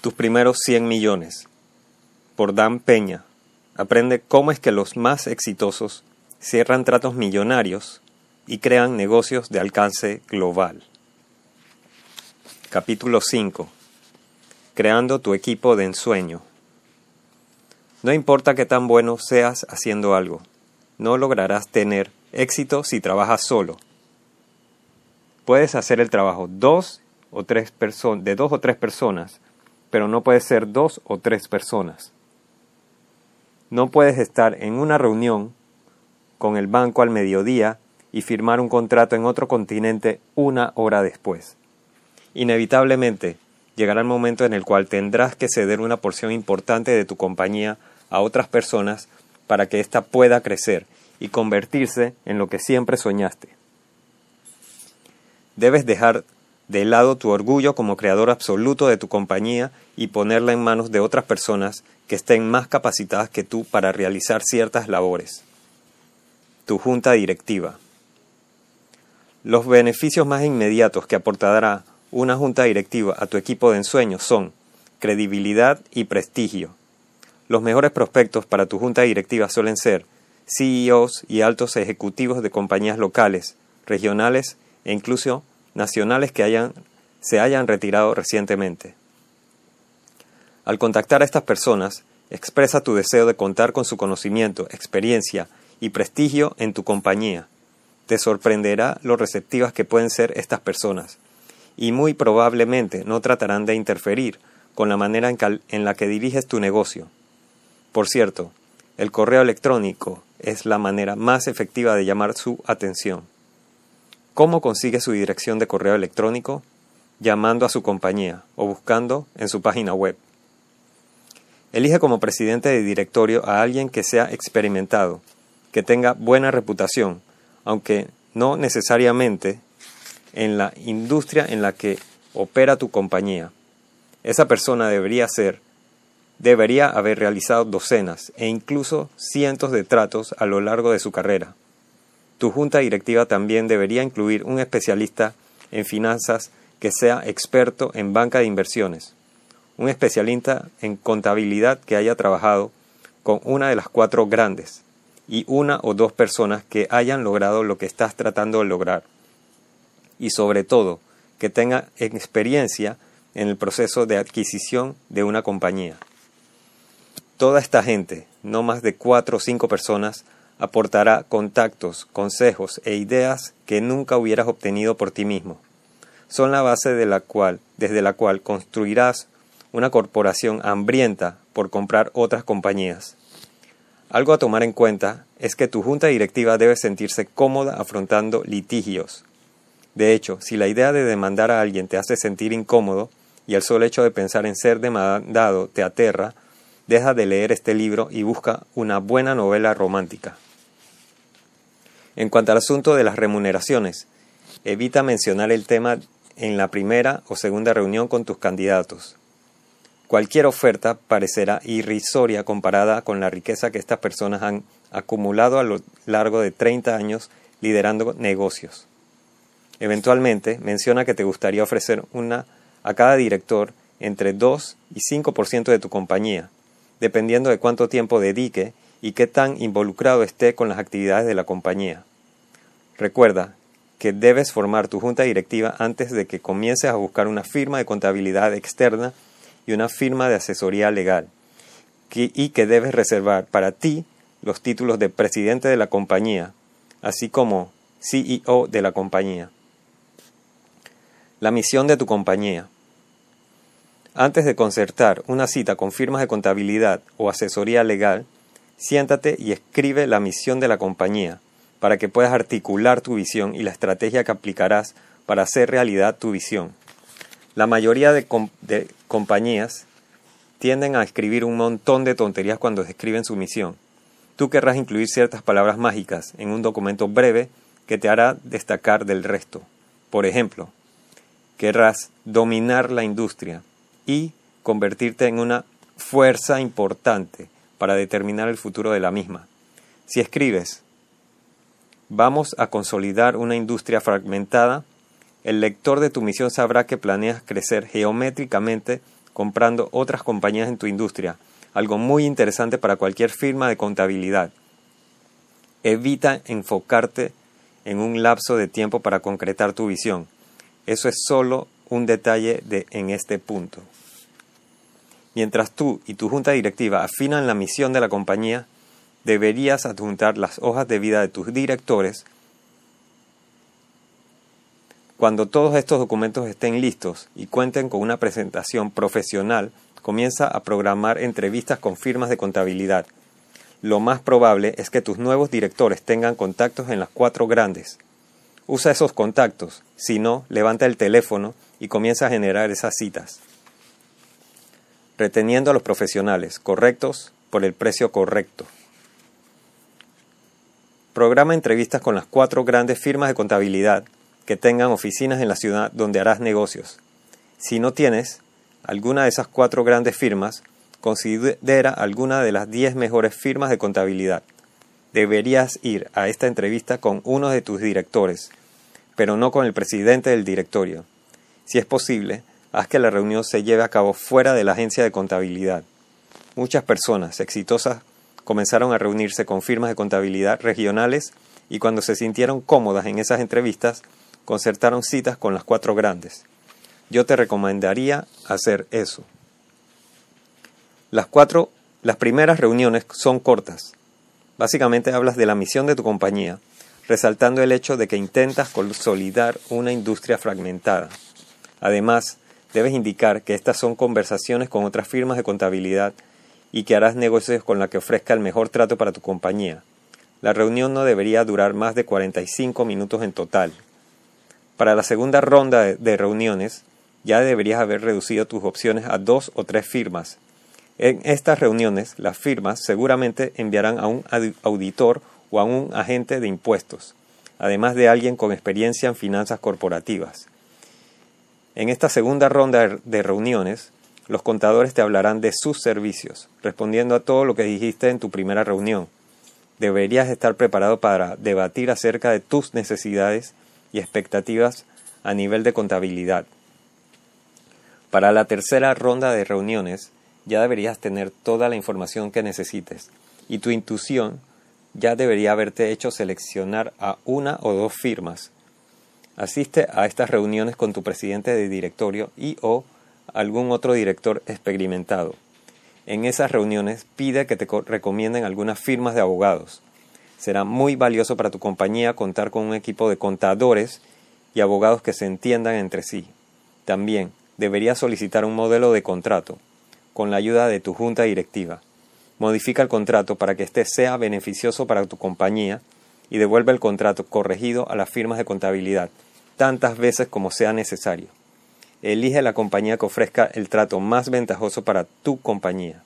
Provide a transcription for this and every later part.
Tus primeros 100 millones. Por Dan Peña. Aprende cómo es que los más exitosos cierran tratos millonarios y crean negocios de alcance global. Capítulo 5. Creando tu equipo de ensueño. No importa qué tan bueno seas haciendo algo, no lograrás tener éxito si trabajas solo. Puedes hacer el trabajo dos o tres de dos o tres personas pero no puedes ser dos o tres personas. No puedes estar en una reunión con el banco al mediodía y firmar un contrato en otro continente una hora después. Inevitablemente, llegará el momento en el cual tendrás que ceder una porción importante de tu compañía a otras personas para que ésta pueda crecer y convertirse en lo que siempre soñaste. Debes dejar de lado tu orgullo como creador absoluto de tu compañía y ponerla en manos de otras personas que estén más capacitadas que tú para realizar ciertas labores. Tu junta directiva. Los beneficios más inmediatos que aportará una junta directiva a tu equipo de ensueño son credibilidad y prestigio. Los mejores prospectos para tu junta directiva suelen ser CEOs y altos ejecutivos de compañías locales, regionales e incluso nacionales que hayan, se hayan retirado recientemente. Al contactar a estas personas, expresa tu deseo de contar con su conocimiento, experiencia y prestigio en tu compañía. Te sorprenderá lo receptivas que pueden ser estas personas, y muy probablemente no tratarán de interferir con la manera en la que diriges tu negocio. Por cierto, el correo electrónico es la manera más efectiva de llamar su atención. ¿Cómo consigue su dirección de correo electrónico? Llamando a su compañía o buscando en su página web. Elige como presidente de directorio a alguien que sea experimentado, que tenga buena reputación, aunque no necesariamente en la industria en la que opera tu compañía. Esa persona debería ser, debería haber realizado docenas e incluso cientos de tratos a lo largo de su carrera. Tu junta directiva también debería incluir un especialista en finanzas que sea experto en banca de inversiones, un especialista en contabilidad que haya trabajado con una de las cuatro grandes y una o dos personas que hayan logrado lo que estás tratando de lograr. Y sobre todo, que tenga experiencia en el proceso de adquisición de una compañía. Toda esta gente, no más de cuatro o cinco personas, aportará contactos, consejos e ideas que nunca hubieras obtenido por ti mismo. Son la base de la cual, desde la cual construirás una corporación hambrienta por comprar otras compañías. Algo a tomar en cuenta es que tu junta directiva debe sentirse cómoda afrontando litigios. De hecho, si la idea de demandar a alguien te hace sentir incómodo y el solo hecho de pensar en ser demandado te aterra, deja de leer este libro y busca una buena novela romántica. En cuanto al asunto de las remuneraciones, evita mencionar el tema en la primera o segunda reunión con tus candidatos. Cualquier oferta parecerá irrisoria comparada con la riqueza que estas personas han acumulado a lo largo de 30 años liderando negocios. Eventualmente, menciona que te gustaría ofrecer una a cada director entre 2 y 5% de tu compañía, dependiendo de cuánto tiempo dedique y qué tan involucrado esté con las actividades de la compañía. Recuerda que debes formar tu junta directiva antes de que comiences a buscar una firma de contabilidad externa y una firma de asesoría legal, y que debes reservar para ti los títulos de presidente de la compañía, así como CEO de la compañía. La misión de tu compañía. Antes de concertar una cita con firmas de contabilidad o asesoría legal, siéntate y escribe la misión de la compañía para que puedas articular tu visión y la estrategia que aplicarás para hacer realidad tu visión. La mayoría de, compañías tienden a escribir un montón de tonterías cuando describen su misión. Tú querrás incluir ciertas palabras mágicas en un documento breve que te hará destacar del resto. Por ejemplo, querrás dominar la industria y convertirte en una fuerza importante para determinar el futuro de la misma. Si escribes Vamos a consolidar una industria fragmentada. El lector de tu misión sabrá que planeas crecer geométricamente comprando otras compañías en tu industria, algo muy interesante para cualquier firma de contabilidad. Evita enfocarte en un lapso de tiempo para concretar tu visión. Eso es solo un detalle de, en este punto. Mientras tú y tu junta directiva afinan la misión de la compañía, deberías adjuntar las hojas de vida de tus directores. Cuando todos estos documentos estén listos y cuenten con una presentación profesional, comienza a programar entrevistas con firmas de contabilidad. Lo más probable es que tus nuevos directores tengan contactos en las cuatro grandes. Usa esos contactos, si no, levanta el teléfono y comienza a generar esas citas reteniendo a los profesionales correctos por el precio correcto. Programa entrevistas con las cuatro grandes firmas de contabilidad que tengan oficinas en la ciudad donde harás negocios. Si no tienes alguna de esas cuatro grandes firmas, considera alguna de las diez mejores firmas de contabilidad. Deberías ir a esta entrevista con uno de tus directores, pero no con el presidente del directorio. Si es posible, haz que la reunión se lleve a cabo fuera de la agencia de contabilidad. Muchas personas exitosas comenzaron a reunirse con firmas de contabilidad regionales y cuando se sintieron cómodas en esas entrevistas, concertaron citas con las cuatro grandes. Yo te recomendaría hacer eso. Las cuatro, las primeras reuniones son cortas. Básicamente hablas de la misión de tu compañía, resaltando el hecho de que intentas consolidar una industria fragmentada. Además, debes indicar que estas son conversaciones con otras firmas de contabilidad y que harás negocios con la que ofrezca el mejor trato para tu compañía. La reunión no debería durar más de 45 minutos en total. Para la segunda ronda de reuniones, ya deberías haber reducido tus opciones a dos o tres firmas. En estas reuniones, las firmas seguramente enviarán a un auditor o a un agente de impuestos, además de alguien con experiencia en finanzas corporativas. En esta segunda ronda de reuniones, los contadores te hablarán de sus servicios, respondiendo a todo lo que dijiste en tu primera reunión. Deberías estar preparado para debatir acerca de tus necesidades y expectativas a nivel de contabilidad. Para la tercera ronda de reuniones, ya deberías tener toda la información que necesites y tu intuición ya debería haberte hecho seleccionar a una o dos firmas Asiste a estas reuniones con tu presidente de directorio y o algún otro director experimentado. En esas reuniones pide que te recomienden algunas firmas de abogados. Será muy valioso para tu compañía contar con un equipo de contadores y abogados que se entiendan entre sí. También deberías solicitar un modelo de contrato con la ayuda de tu junta directiva. Modifica el contrato para que éste sea beneficioso para tu compañía y devuelve el contrato corregido a las firmas de contabilidad tantas veces como sea necesario. Elige la compañía que ofrezca el trato más ventajoso para tu compañía.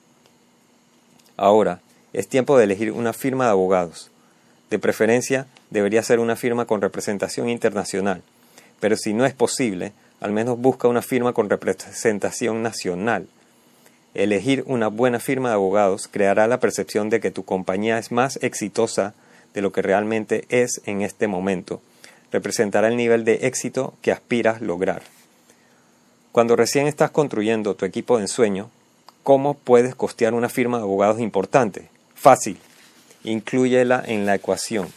Ahora, es tiempo de elegir una firma de abogados. De preferencia, debería ser una firma con representación internacional, pero si no es posible, al menos busca una firma con representación nacional. Elegir una buena firma de abogados creará la percepción de que tu compañía es más exitosa de lo que realmente es en este momento representará el nivel de éxito que aspiras lograr. Cuando recién estás construyendo tu equipo de ensueño, ¿cómo puedes costear una firma de abogados importante? Fácil. Inclúyela en la ecuación.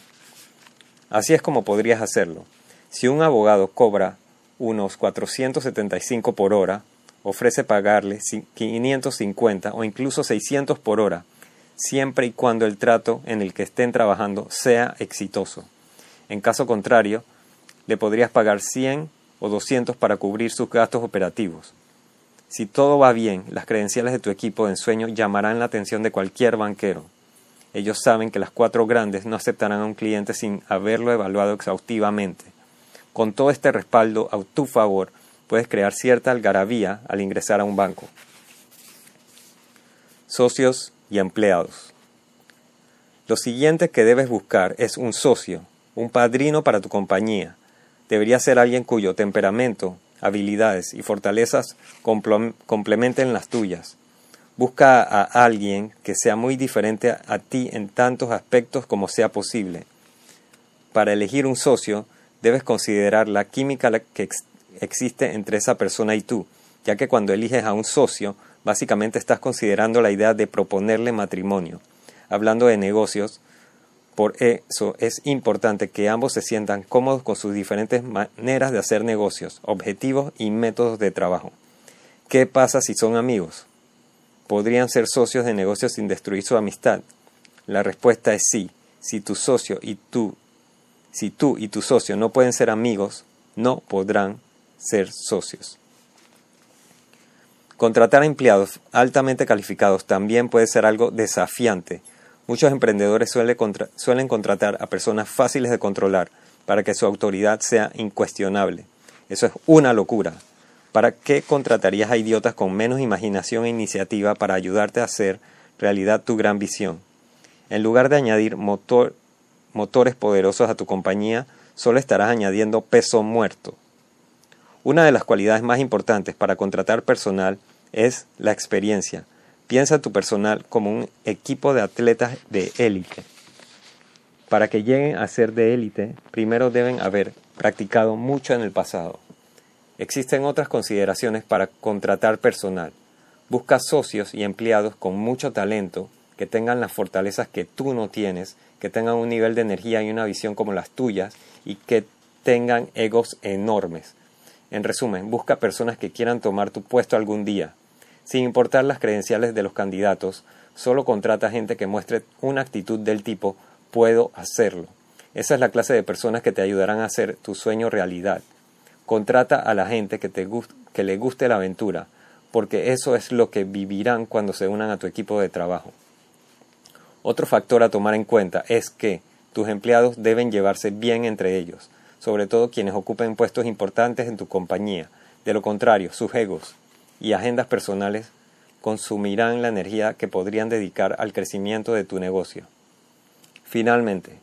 Así es como podrías hacerlo. Si un abogado cobra unos 475 por hora, ofrece pagarle 550 o incluso 600 por hora, siempre y cuando el trato en el que estén trabajando sea exitoso. En caso contrario, le podrías pagar 100 o 200 para cubrir sus gastos operativos. Si todo va bien, las credenciales de tu equipo de ensueño llamarán la atención de cualquier banquero. Ellos saben que las cuatro grandes no aceptarán a un cliente sin haberlo evaluado exhaustivamente. Con todo este respaldo a tu favor, puedes crear cierta algarabía al ingresar a un banco. Socios y empleados. Lo siguiente que debes buscar es un socio un padrino para tu compañía. Debería ser alguien cuyo temperamento, habilidades y fortalezas complementen las tuyas. Busca a alguien que sea muy diferente a ti en tantos aspectos como sea posible. Para elegir un socio, debes considerar la química que existe entre esa persona y tú, ya que cuando eliges a un socio, básicamente estás considerando la idea de proponerle matrimonio. Hablando de negocios, por eso es importante que ambos se sientan cómodos con sus diferentes maneras de hacer negocios, objetivos y métodos de trabajo. ¿Qué pasa si son amigos? ¿Podrían ser socios de negocios sin destruir su amistad? La respuesta es sí. Si tu socio y tú, si tú y tu socio no pueden ser amigos, no podrán ser socios. Contratar a empleados altamente calificados también puede ser algo desafiante Muchos emprendedores suelen, contratar a personas fáciles de controlar para que su autoridad sea incuestionable. Eso es una locura. ¿Para qué contratarías a idiotas con menos imaginación e iniciativa para ayudarte a hacer realidad tu gran visión? En lugar de añadir motores poderosos a tu compañía, solo estarás añadiendo peso muerto. Una de las cualidades más importantes para contratar personal es la experiencia. Piensa tu personal como un equipo de atletas de élite. Para que lleguen a ser de élite, primero deben haber practicado mucho en el pasado. Existen otras consideraciones para contratar personal. Busca socios y empleados con mucho talento, que tengan las fortalezas que tú no tienes, que tengan un nivel de energía y una visión como las tuyas y que tengan egos enormes. En resumen, busca personas que quieran tomar tu puesto algún día, sin importar las credenciales de los candidatos, solo contrata gente que muestre una actitud del tipo puedo hacerlo. Esa es la clase de personas que te ayudarán a hacer tu sueño realidad. Contrata a la gente que, te que le guste la aventura, porque eso es lo que vivirán cuando se unan a tu equipo de trabajo. Otro factor a tomar en cuenta es que tus empleados deben llevarse bien entre ellos, sobre todo quienes ocupen puestos importantes en tu compañía. De lo contrario, sus egos, y agendas personales consumirán la energía que podrían dedicar al crecimiento de tu negocio. Finalmente,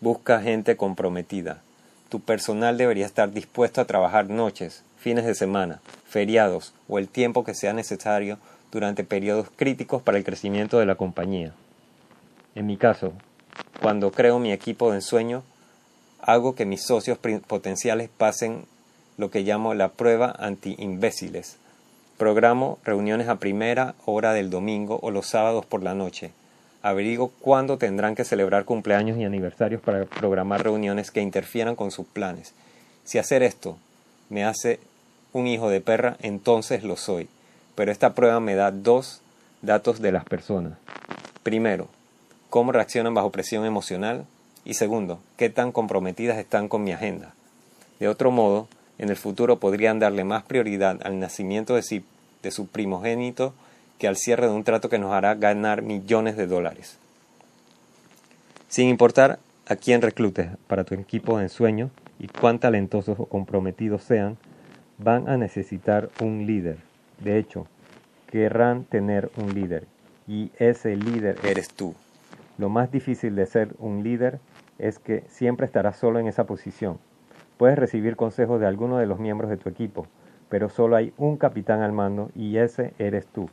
busca gente comprometida. Tu personal debería estar dispuesto a trabajar noches, fines de semana, feriados o el tiempo que sea necesario durante periodos críticos para el crecimiento de la compañía. En mi caso, cuando creo mi equipo de ensueño, hago que mis socios potenciales pasen lo que llamo la prueba anti-imbéciles, Programo reuniones a primera hora del domingo o los sábados por la noche. Averiguo cuándo tendrán que celebrar cumpleaños y aniversarios para programar reuniones que interfieran con sus planes. Si hacer esto me hace un hijo de perra, entonces lo soy. Pero esta prueba me da dos datos de las personas. Primero, cómo reaccionan bajo presión emocional y segundo, qué tan comprometidas están con mi agenda. De otro modo, en el futuro podrían darle más prioridad al nacimiento de, de su primogénito que al cierre de un trato que nos hará ganar millones de dólares. Sin importar a quién reclutes para tu equipo de ensueño y cuán talentosos o comprometidos sean, van a necesitar un líder. De hecho, querrán tener un líder y ese líder eres tú. Lo más difícil de ser un líder es que siempre estarás solo en esa posición Puedes recibir consejos de alguno de los miembros de tu equipo, pero solo hay un capitán al mando y ese eres tú.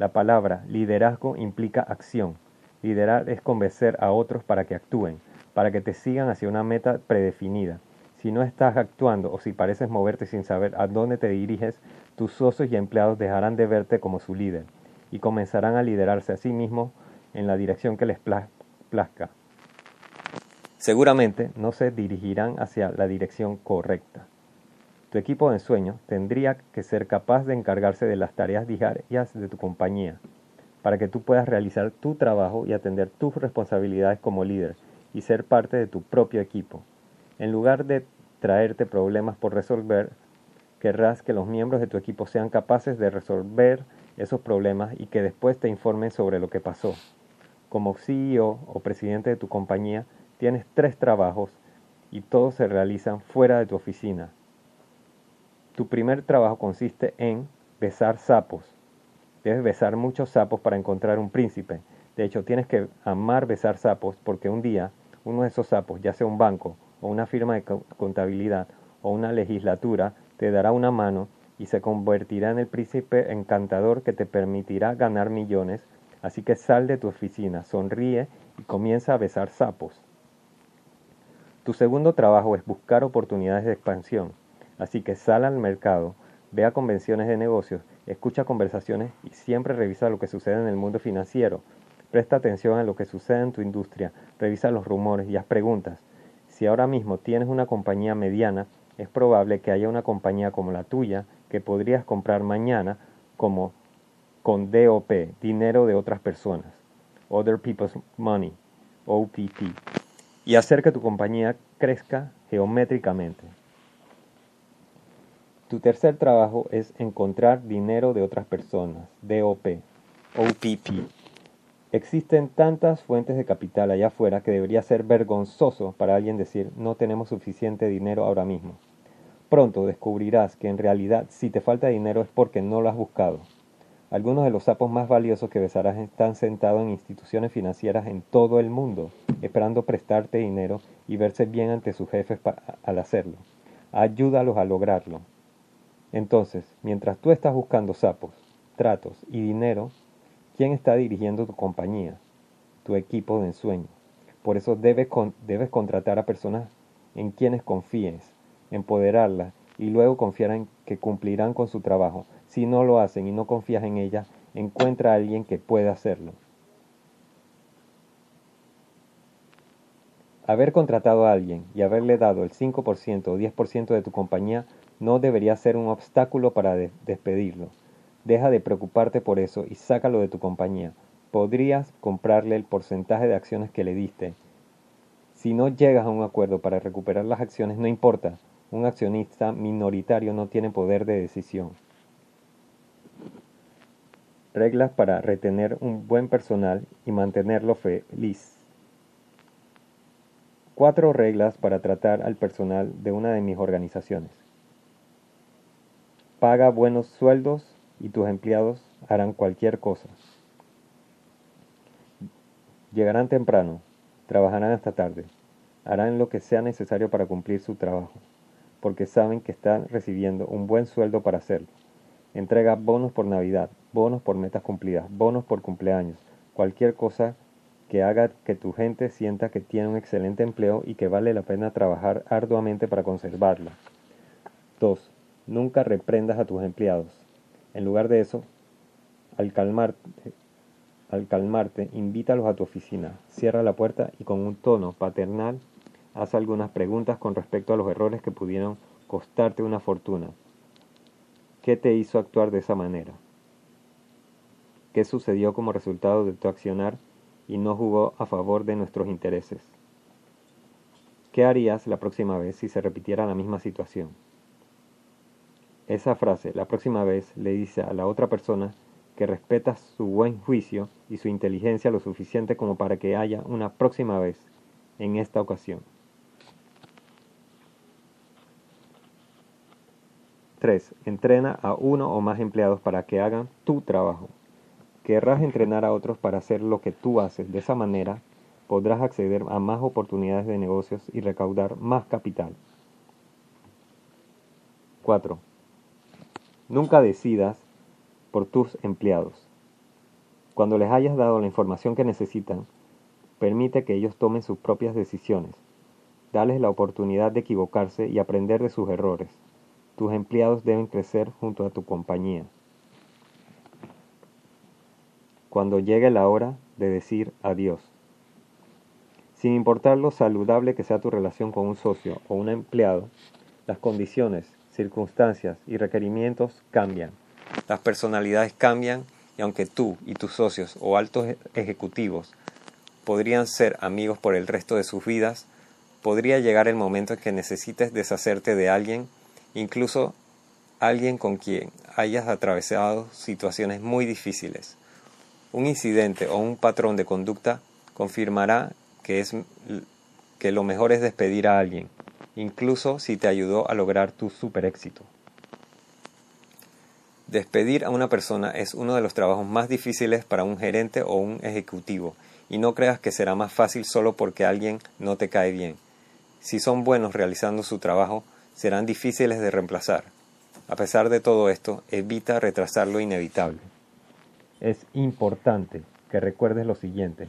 La palabra liderazgo implica acción. Liderar es convencer a otros para que actúen, para que te sigan hacia una meta predefinida. Si no estás actuando o si pareces moverte sin saber a dónde te diriges, tus socios y empleados dejarán de verte como su líder y comenzarán a liderarse a sí mismos en la dirección que les plazca. Seguramente no se dirigirán hacia la dirección correcta. Tu equipo de ensueño tendría que ser capaz de encargarse de las tareas diarias de tu compañía, para que tú puedas realizar tu trabajo y atender tus responsabilidades como líder y ser parte de tu propio equipo. En lugar de traerte problemas por resolver, querrás que los miembros de tu equipo sean capaces de resolver esos problemas y que después te informen sobre lo que pasó. Como CEO o presidente de tu compañía, Tienes tres trabajos y todos se realizan fuera de tu oficina. Tu primer trabajo consiste en besar sapos. Debes besar muchos sapos para encontrar un príncipe. De hecho, tienes que amar besar sapos porque un día uno de esos sapos, ya sea un banco o una firma de contabilidad o una legislatura, te dará una mano y se convertirá en el príncipe encantador que te permitirá ganar millones. Así que sal de tu oficina, sonríe y comienza a besar sapos. Tu segundo trabajo es buscar oportunidades de expansión, así que sal al mercado, Ve a convenciones de negocios, escucha conversaciones y siempre revisa lo que sucede en el mundo financiero. Presta atención a lo que sucede en tu industria, revisa los rumores y haz preguntas. Si ahora mismo tienes una compañía mediana, es probable que haya una compañía como la tuya que podrías comprar mañana como con DOP, dinero de otras personas, Other People's Money, OPP, y hacer que tu compañía crezca geométricamente. Tu tercer trabajo es encontrar dinero de otras personas, DOP, OPP. Existen tantas fuentes de capital allá afuera que debería ser vergonzoso para alguien decir no tenemos suficiente dinero ahora mismo. Pronto descubrirás que en realidad si te falta dinero es porque no lo has buscado. Algunos de los sapos más valiosos que besarás están sentados en instituciones financieras en todo el mundo, esperando prestarte dinero y verse bien ante sus jefes al hacerlo. Ayúdalos a lograrlo. Entonces, mientras tú estás buscando sapos, tratos y dinero, ¿quién está dirigiendo tu compañía? Tu equipo de ensueño. Por eso debes, debes contratar a personas en quienes confíes, empoderarlas y luego confiar en que cumplirán con su trabajo si no lo hacen y no confías en ellas, encuentra a alguien que pueda hacerlo. Haber contratado a alguien y haberle dado el 5% o 10% de tu compañía no debería ser un obstáculo para despedirlo. Deja de preocuparte por eso y sácalo de tu compañía. Podrías comprarle el porcentaje de acciones que le diste. Si no llegas a un acuerdo para recuperar las acciones, no importa. Un accionista minoritario no tiene poder de decisión. Reglas para retener un buen personal y mantenerlo feliz. Cuatro reglas para tratar al personal de una de mis organizaciones. Paga buenos sueldos y tus empleados harán cualquier cosa. Llegarán temprano, trabajarán hasta tarde, harán lo que sea necesario para cumplir su trabajo, porque saben que están recibiendo un buen sueldo para hacerlo. Entrega bonos por Navidad, bonos por metas cumplidas, bonos por cumpleaños, cualquier cosa que haga que tu gente sienta que tiene un excelente empleo y que vale la pena trabajar arduamente para conservarlo. 2. Nunca reprendas a tus empleados. En lugar de eso, al calmarte, al calmarte, invítalos a tu oficina, cierra la puerta y con un tono paternal haz algunas preguntas con respecto a los errores que pudieron costarte una fortuna. ¿Qué te hizo actuar de esa manera? Qué sucedió como resultado de tu accionar y no jugó a favor de nuestros intereses. ¿Qué harías la próxima vez si se repitiera la misma situación? Esa frase, la próxima vez, le dice a la otra persona que respetas su buen juicio y su inteligencia lo suficiente como para que haya una próxima vez en esta ocasión. 3. Entrena a uno o más empleados para que hagan tu trabajo. Querrás entrenar a otros para hacer lo que tú haces. De esa manera podrás acceder a más oportunidades de negocios y recaudar más capital. 4. Nunca decidas por tus empleados. Cuando les hayas dado la información que necesitan, permite que ellos tomen sus propias decisiones. Dales la oportunidad de equivocarse y aprender de sus errores. Tus empleados deben crecer junto a tu compañía cuando llegue la hora de decir adiós. Sin importar lo saludable que sea tu relación con un socio o un empleado, las condiciones, circunstancias y requerimientos cambian. Las personalidades cambian y aunque tú y tus socios o altos e-, ejecutivos podrían ser amigos por el resto de sus vidas, podría llegar el momento en que necesites deshacerte de alguien, incluso alguien con quien hayas atravesado situaciones muy difíciles un incidente o un patrón de conducta confirmará que, es, que lo mejor es despedir a alguien, incluso si te ayudó a lograr tu super éxito. Despedir a una persona es uno de los trabajos más difíciles para un gerente o un ejecutivo, y no creas que será más fácil solo porque alguien no te cae bien. Si son buenos realizando su trabajo, serán difíciles de reemplazar. A pesar de todo esto, evita retrasar lo inevitable. Es importante que recuerdes lo siguiente.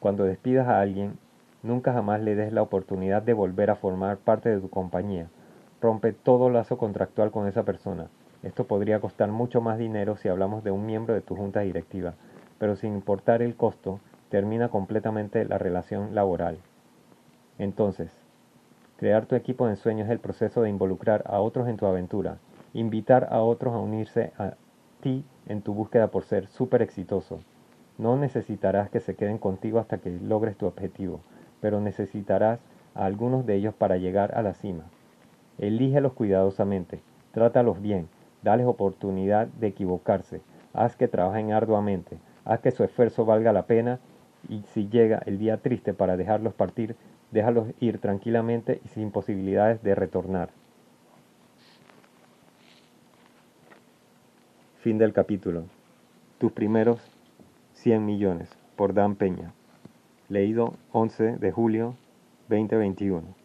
Cuando despidas a alguien, nunca jamás le des la oportunidad de volver a formar parte de tu compañía. Rompe todo lazo contractual con esa persona. Esto podría costar mucho más dinero si hablamos de un miembro de tu junta directiva, pero sin importar el costo, termina completamente la relación laboral. Entonces, crear tu equipo de ensueño es el proceso de involucrar a otros en tu aventura, invitar a otros a unirse a ti en tu búsqueda por ser súper exitoso. No necesitarás que se queden contigo hasta que logres tu objetivo, pero necesitarás a algunos de ellos para llegar a la cima. Elígelos cuidadosamente, trátalos bien, dales oportunidad de equivocarse, haz que trabajen arduamente, haz que su esfuerzo valga la pena y si llega el día triste para dejarlos partir, déjalos ir tranquilamente y sin posibilidades de retornar. Fin del capítulo. Tus primeros 100 millones por Dan Peña. Leído 11 de julio 2021.